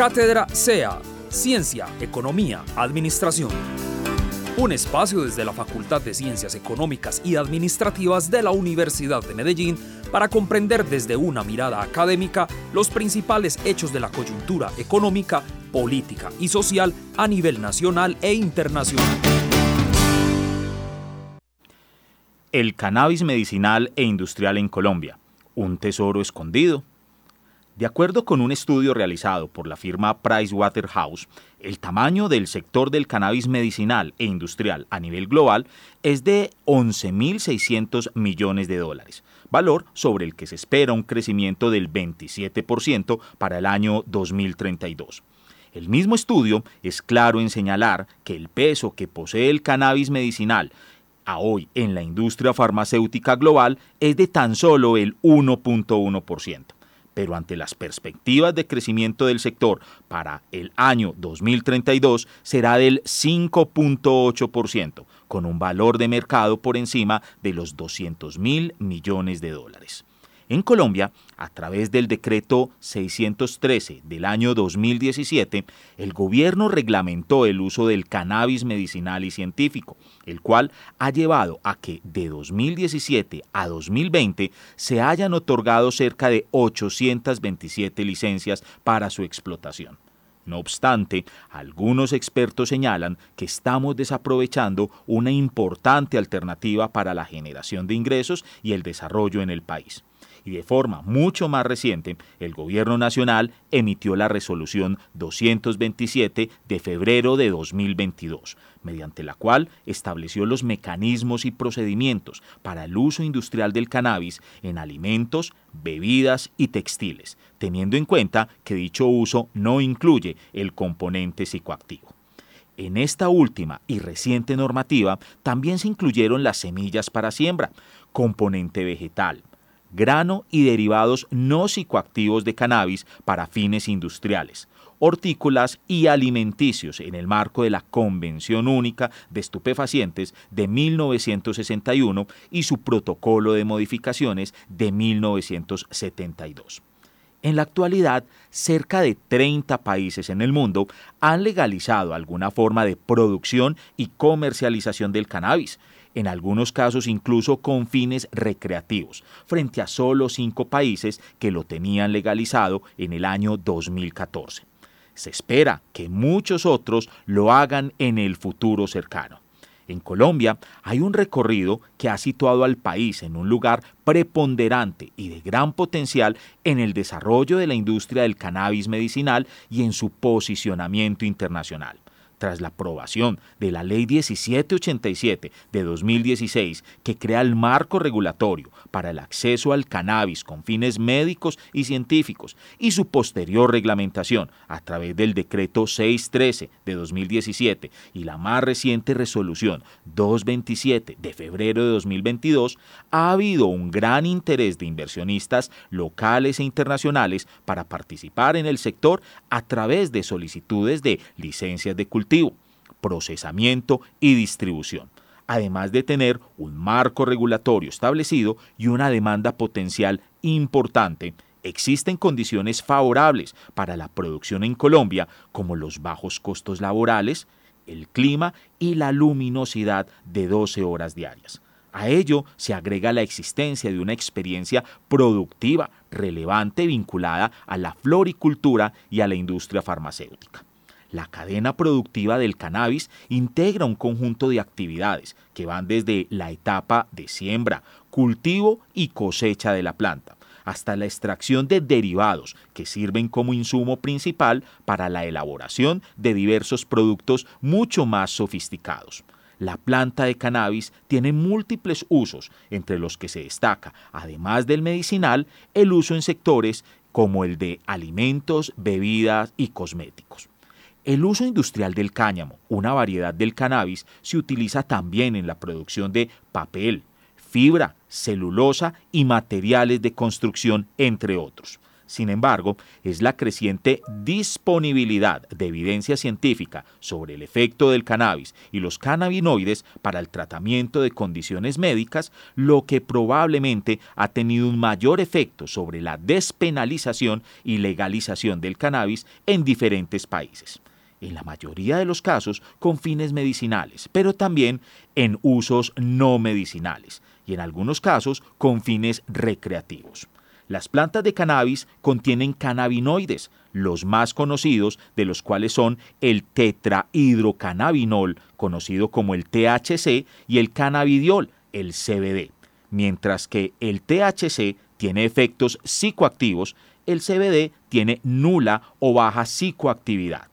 Cátedra SEA, Ciencia, Economía, Administración. Un espacio desde la Facultad de Ciencias Económicas y Administrativas de la Universidad de Medellín para comprender desde una mirada académica los principales hechos de la coyuntura económica, política y social a nivel nacional e internacional. El cannabis medicinal e industrial en Colombia, un tesoro escondido. De acuerdo con un estudio realizado por la firma Pricewaterhouse, el tamaño del sector del cannabis medicinal e industrial a nivel global es de 11.600 millones de dólares, valor sobre el que se espera un crecimiento del 27% para el año 2032. El mismo estudio es claro en señalar que el peso que posee el cannabis medicinal a hoy en la industria farmacéutica global es de tan solo el 1.1% pero ante las perspectivas de crecimiento del sector para el año 2032 será del 5.8%, con un valor de mercado por encima de los 200 mil millones de dólares. En Colombia, a través del decreto 613 del año 2017, el gobierno reglamentó el uso del cannabis medicinal y científico, el cual ha llevado a que de 2017 a 2020 se hayan otorgado cerca de 827 licencias para su explotación. No obstante, algunos expertos señalan que estamos desaprovechando una importante alternativa para la generación de ingresos y el desarrollo en el país y de forma mucho más reciente, el Gobierno Nacional emitió la resolución 227 de febrero de 2022, mediante la cual estableció los mecanismos y procedimientos para el uso industrial del cannabis en alimentos, bebidas y textiles, teniendo en cuenta que dicho uso no incluye el componente psicoactivo. En esta última y reciente normativa también se incluyeron las semillas para siembra, componente vegetal, grano y derivados no psicoactivos de cannabis para fines industriales, hortícolas y alimenticios en el marco de la Convención Única de Estupefacientes de 1961 y su protocolo de modificaciones de 1972. En la actualidad, cerca de 30 países en el mundo han legalizado alguna forma de producción y comercialización del cannabis, en algunos casos incluso con fines recreativos, frente a solo cinco países que lo tenían legalizado en el año 2014. Se espera que muchos otros lo hagan en el futuro cercano. En Colombia hay un recorrido que ha situado al país en un lugar preponderante y de gran potencial en el desarrollo de la industria del cannabis medicinal y en su posicionamiento internacional tras la aprobación de la Ley 1787 de 2016, que crea el marco regulatorio para el acceso al cannabis con fines médicos y científicos, y su posterior reglamentación a través del Decreto 613 de 2017 y la más reciente resolución 227 de febrero de 2022, ha habido un gran interés de inversionistas locales e internacionales para participar en el sector a través de solicitudes de licencias de cultivo procesamiento y distribución, además de tener un marco regulatorio establecido y una demanda potencial importante existen condiciones favorables para la producción en Colombia, como los bajos costos laborales, el clima y la luminosidad de 12 horas diarias. A ello se agrega la existencia de una experiencia productiva relevante vinculada a la floricultura y a la industria farmacéutica. La cadena productiva del cannabis integra un conjunto de actividades que van desde la etapa de siembra, cultivo y cosecha de la planta, hasta la extracción de derivados que sirven como insumo principal para la elaboración de diversos productos mucho más sofisticados. La planta de cannabis tiene múltiples usos, entre los que se destaca, además del medicinal, el uso en sectores como el de alimentos, bebidas y cosméticos. El uso industrial del cáñamo, una variedad del cannabis, se utiliza también en la producción de papel, fibra, celulosa y materiales de construcción, entre otros. Sin embargo, es la creciente disponibilidad de evidencia científica sobre el efecto del cannabis y los cannabinoides para el tratamiento de condiciones médicas lo que probablemente ha tenido un mayor efecto sobre la despenalización y legalización del cannabis en diferentes países en la mayoría de los casos con fines medicinales, pero también en usos no medicinales y en algunos casos con fines recreativos. Las plantas de cannabis contienen cannabinoides, los más conocidos de los cuales son el tetrahidrocannabinol, conocido como el THC, y el cannabidiol, el CBD. Mientras que el THC tiene efectos psicoactivos, el CBD tiene nula o baja psicoactividad.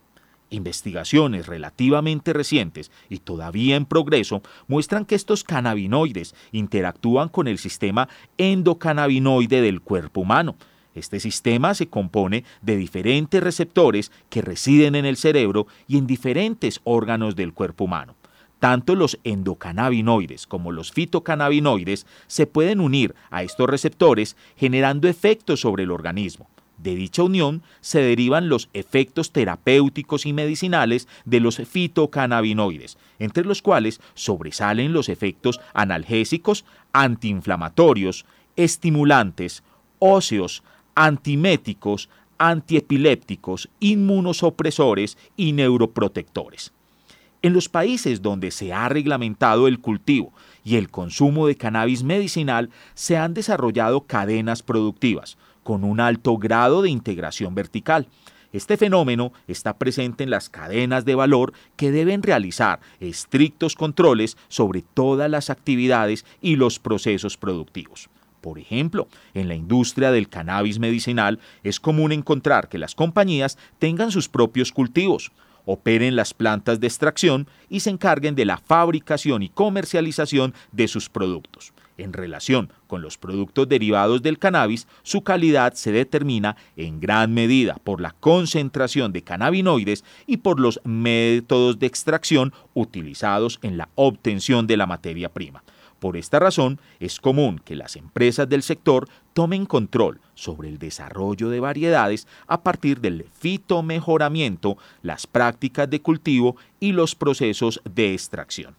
Investigaciones relativamente recientes y todavía en progreso muestran que estos cannabinoides interactúan con el sistema endocannabinoide del cuerpo humano. Este sistema se compone de diferentes receptores que residen en el cerebro y en diferentes órganos del cuerpo humano. Tanto los endocannabinoides como los fitocannabinoides se pueden unir a estos receptores generando efectos sobre el organismo. De dicha unión se derivan los efectos terapéuticos y medicinales de los fitocannabinoides, entre los cuales sobresalen los efectos analgésicos, antiinflamatorios, estimulantes, óseos, antiméticos, antiepilépticos, inmunosopresores y neuroprotectores. En los países donde se ha reglamentado el cultivo y el consumo de cannabis medicinal se han desarrollado cadenas productivas, con un alto grado de integración vertical. Este fenómeno está presente en las cadenas de valor que deben realizar estrictos controles sobre todas las actividades y los procesos productivos. Por ejemplo, en la industria del cannabis medicinal es común encontrar que las compañías tengan sus propios cultivos, operen las plantas de extracción y se encarguen de la fabricación y comercialización de sus productos. En relación con los productos derivados del cannabis, su calidad se determina en gran medida por la concentración de cannabinoides y por los métodos de extracción utilizados en la obtención de la materia prima. Por esta razón, es común que las empresas del sector tomen control sobre el desarrollo de variedades a partir del fitomejoramiento, las prácticas de cultivo y los procesos de extracción.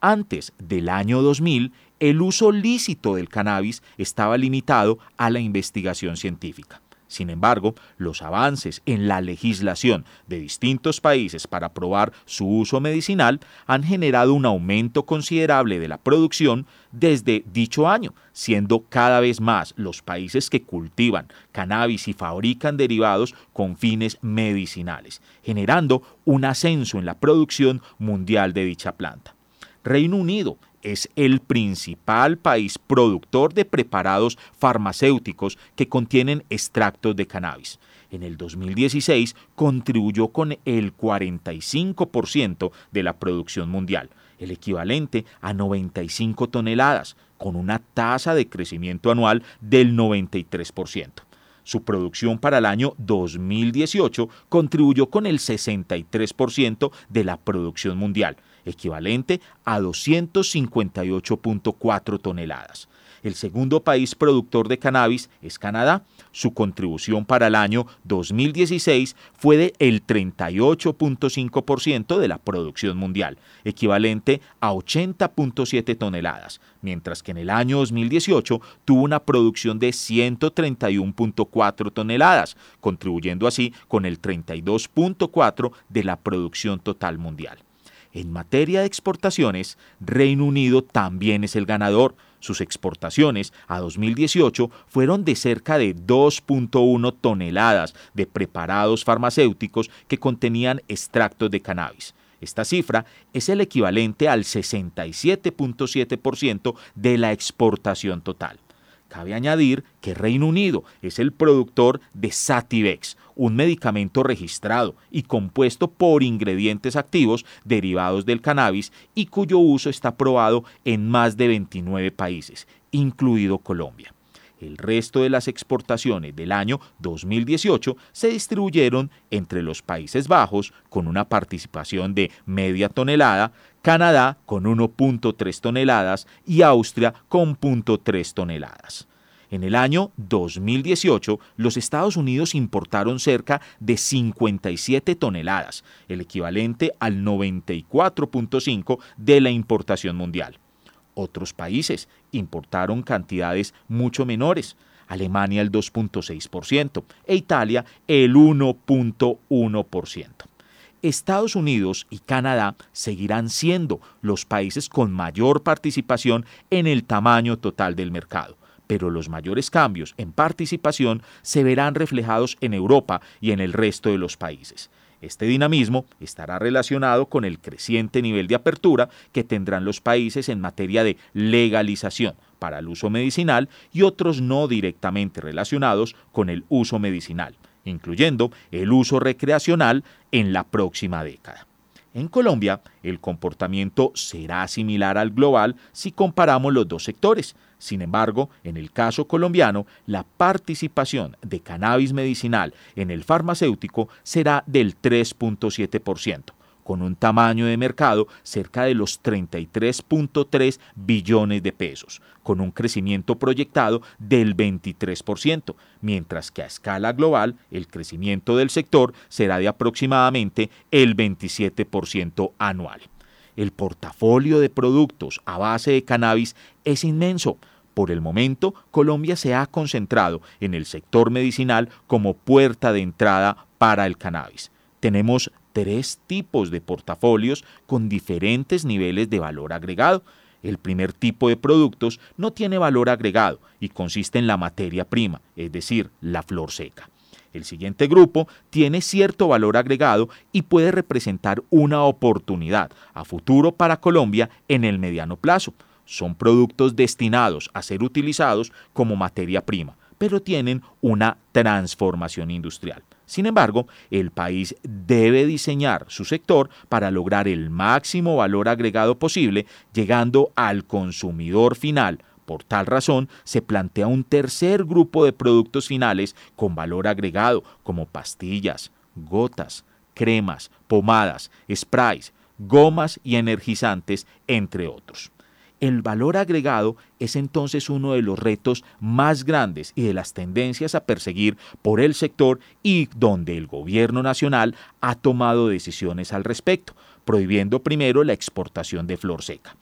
Antes del año 2000, el uso lícito del cannabis estaba limitado a la investigación científica. Sin embargo, los avances en la legislación de distintos países para probar su uso medicinal han generado un aumento considerable de la producción desde dicho año, siendo cada vez más los países que cultivan cannabis y fabrican derivados con fines medicinales, generando un ascenso en la producción mundial de dicha planta. Reino Unido es el principal país productor de preparados farmacéuticos que contienen extractos de cannabis. En el 2016 contribuyó con el 45% de la producción mundial, el equivalente a 95 toneladas, con una tasa de crecimiento anual del 93%. Su producción para el año 2018 contribuyó con el 63% de la producción mundial, equivalente a 258.4 toneladas. El segundo país productor de cannabis es Canadá. Su contribución para el año 2016 fue de el 38.5% de la producción mundial, equivalente a 80.7 toneladas, mientras que en el año 2018 tuvo una producción de 131.4 toneladas, contribuyendo así con el 32.4 de la producción total mundial. En materia de exportaciones, Reino Unido también es el ganador. Sus exportaciones a 2018 fueron de cerca de 2.1 toneladas de preparados farmacéuticos que contenían extractos de cannabis. Esta cifra es el equivalente al 67.7% de la exportación total. Cabe añadir que Reino Unido es el productor de Sativex, un medicamento registrado y compuesto por ingredientes activos derivados del cannabis y cuyo uso está aprobado en más de 29 países, incluido Colombia. El resto de las exportaciones del año 2018 se distribuyeron entre los Países Bajos con una participación de media tonelada, Canadá con 1.3 toneladas y Austria con 0.3 toneladas. En el año 2018, los Estados Unidos importaron cerca de 57 toneladas, el equivalente al 94.5 de la importación mundial. Otros países importaron cantidades mucho menores, Alemania el 2.6% e Italia el 1.1%. Estados Unidos y Canadá seguirán siendo los países con mayor participación en el tamaño total del mercado, pero los mayores cambios en participación se verán reflejados en Europa y en el resto de los países. Este dinamismo estará relacionado con el creciente nivel de apertura que tendrán los países en materia de legalización para el uso medicinal y otros no directamente relacionados con el uso medicinal incluyendo el uso recreacional en la próxima década. En Colombia, el comportamiento será similar al global si comparamos los dos sectores. Sin embargo, en el caso colombiano, la participación de cannabis medicinal en el farmacéutico será del 3.7%, con un tamaño de mercado cerca de los 33.3 billones de pesos, con un crecimiento proyectado del 23%, mientras que a escala global el crecimiento del sector será de aproximadamente el 27% anual. El portafolio de productos a base de cannabis es inmenso, por el momento, Colombia se ha concentrado en el sector medicinal como puerta de entrada para el cannabis. Tenemos tres tipos de portafolios con diferentes niveles de valor agregado. El primer tipo de productos no tiene valor agregado y consiste en la materia prima, es decir, la flor seca. El siguiente grupo tiene cierto valor agregado y puede representar una oportunidad a futuro para Colombia en el mediano plazo. Son productos destinados a ser utilizados como materia prima, pero tienen una transformación industrial. Sin embargo, el país debe diseñar su sector para lograr el máximo valor agregado posible, llegando al consumidor final. Por tal razón, se plantea un tercer grupo de productos finales con valor agregado, como pastillas, gotas, cremas, pomadas, sprays, gomas y energizantes, entre otros. El valor agregado es entonces uno de los retos más grandes y de las tendencias a perseguir por el sector y donde el gobierno nacional ha tomado decisiones al respecto, prohibiendo primero la exportación de flor seca.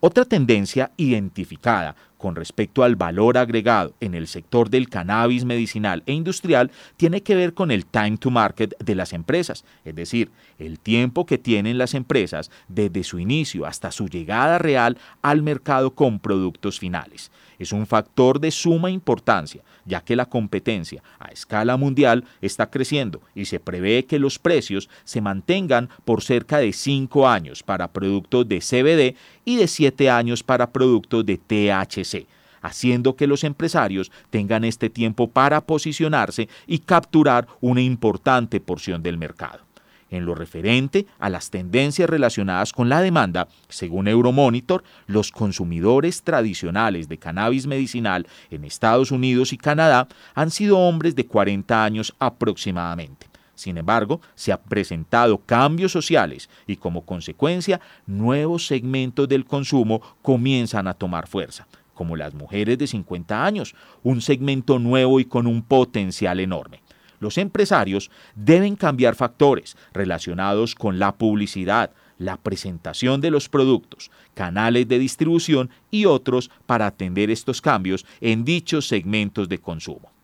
Otra tendencia identificada con respecto al valor agregado en el sector del cannabis medicinal e industrial tiene que ver con el time to market de las empresas, es decir, el tiempo que tienen las empresas desde su inicio hasta su llegada real al mercado con productos finales. Es un factor de suma importancia, ya que la competencia a escala mundial está creciendo y se prevé que los precios se mantengan por cerca de 5 años para productos de CBD y de 7 años para productos de THC haciendo que los empresarios tengan este tiempo para posicionarse y capturar una importante porción del mercado. En lo referente a las tendencias relacionadas con la demanda, según Euromonitor, los consumidores tradicionales de cannabis medicinal en Estados Unidos y Canadá han sido hombres de 40 años aproximadamente. Sin embargo, se han presentado cambios sociales y como consecuencia nuevos segmentos del consumo comienzan a tomar fuerza, como las mujeres de 50 años, un segmento nuevo y con un potencial enorme. Los empresarios deben cambiar factores relacionados con la publicidad, la presentación de los productos, canales de distribución y otros para atender estos cambios en dichos segmentos de consumo.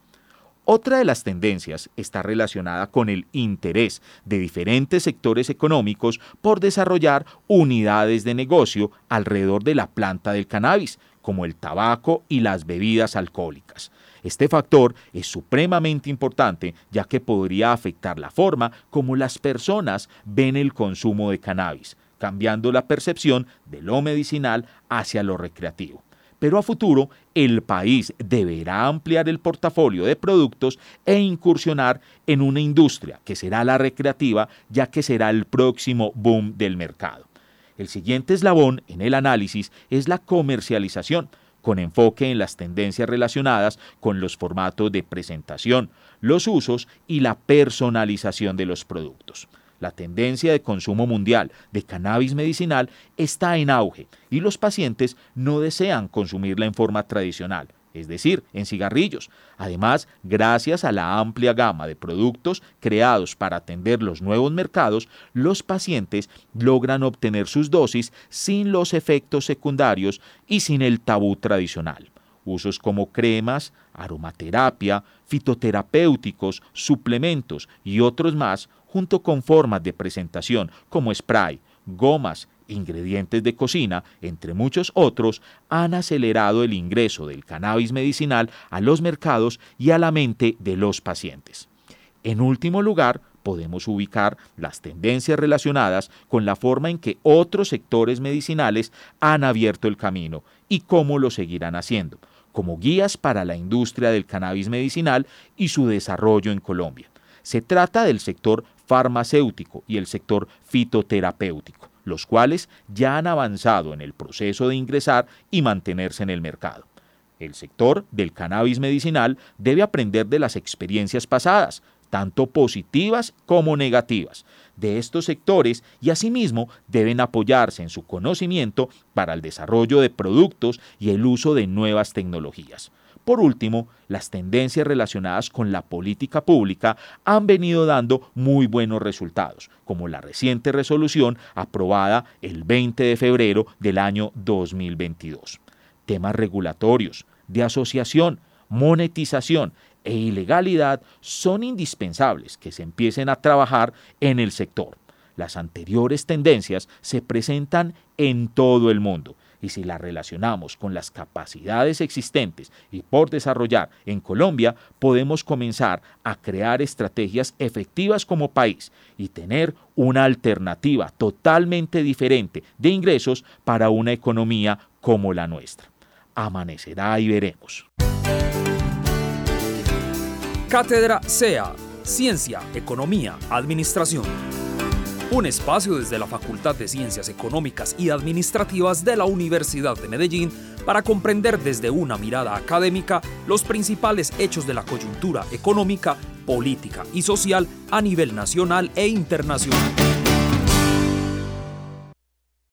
Otra de las tendencias está relacionada con el interés de diferentes sectores económicos por desarrollar unidades de negocio alrededor de la planta del cannabis, como el tabaco y las bebidas alcohólicas. Este factor es supremamente importante ya que podría afectar la forma como las personas ven el consumo de cannabis, cambiando la percepción de lo medicinal hacia lo recreativo pero a futuro el país deberá ampliar el portafolio de productos e incursionar en una industria que será la recreativa, ya que será el próximo boom del mercado. El siguiente eslabón en el análisis es la comercialización, con enfoque en las tendencias relacionadas con los formatos de presentación, los usos y la personalización de los productos. La tendencia de consumo mundial de cannabis medicinal está en auge y los pacientes no desean consumirla en forma tradicional. es decir, en cigarrillos. Además, gracias a la amplia gama de productos creados para atender los nuevos mercados, los pacientes logran obtener sus dosis sin los efectos secundarios y sin el tabú tradicional. Usos como cremas, aromaterapia, fitoterapéuticos, suplementos y otros más, junto con formas de presentación como spray, gomas, ingredientes de cocina, entre muchos otros, han acelerado el ingreso del cannabis medicinal a los mercados y a la mente de los pacientes. En último lugar, podemos ubicar las tendencias relacionadas con la forma en que otros sectores medicinales han abierto el camino y cómo lo seguirán haciendo, como guías para la industria del cannabis medicinal y su desarrollo en Colombia. Se trata del sector farmacéutico y el sector fitoterapéutico los cuales ya han avanzado en el proceso de ingresar y mantenerse en el mercado. El sector del cannabis medicinal debe aprender de las experiencias pasadas, tanto positivas como negativas, de estos sectores y asimismo deben apoyarse en su conocimiento para el desarrollo de productos y el uso de nuevas tecnologías. Por último, las tendencias relacionadas con la política pública han venido dando muy buenos resultados, como la reciente resolución aprobada el 20 de febrero del año 2022. Temas regulatorios, de asociación, monetización e ilegalidad son indispensables que se empiecen a trabajar en el sector. Las anteriores tendencias se presentan en todo el mundo y si la relacionamos con las capacidades existentes y por desarrollar en Colombia, podemos comenzar a crear estrategias efectivas como país y tener una alternativa totalmente diferente de ingresos para una economía como la nuestra. Amanecerá y veremos. Cátedra SEA, Ciencia, Economía, Administración un espacio desde la Facultad de Ciencias Económicas y Administrativas de la Universidad de Medellín para comprender desde una mirada académica los principales hechos de la coyuntura económica, política y social a nivel nacional e internacional.